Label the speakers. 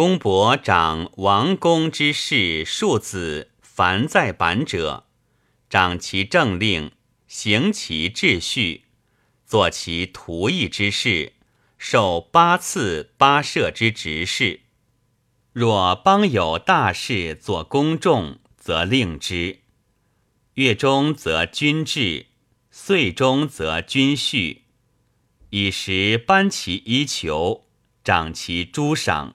Speaker 1: 公伯长王公之事庶子凡在版者，掌其政令，行其秩序，作其徒役之事，受八次八舍之职事。若邦有大事作公众，则令之；月中则君制，岁中则君序。以时颁其衣裘，掌其诸赏。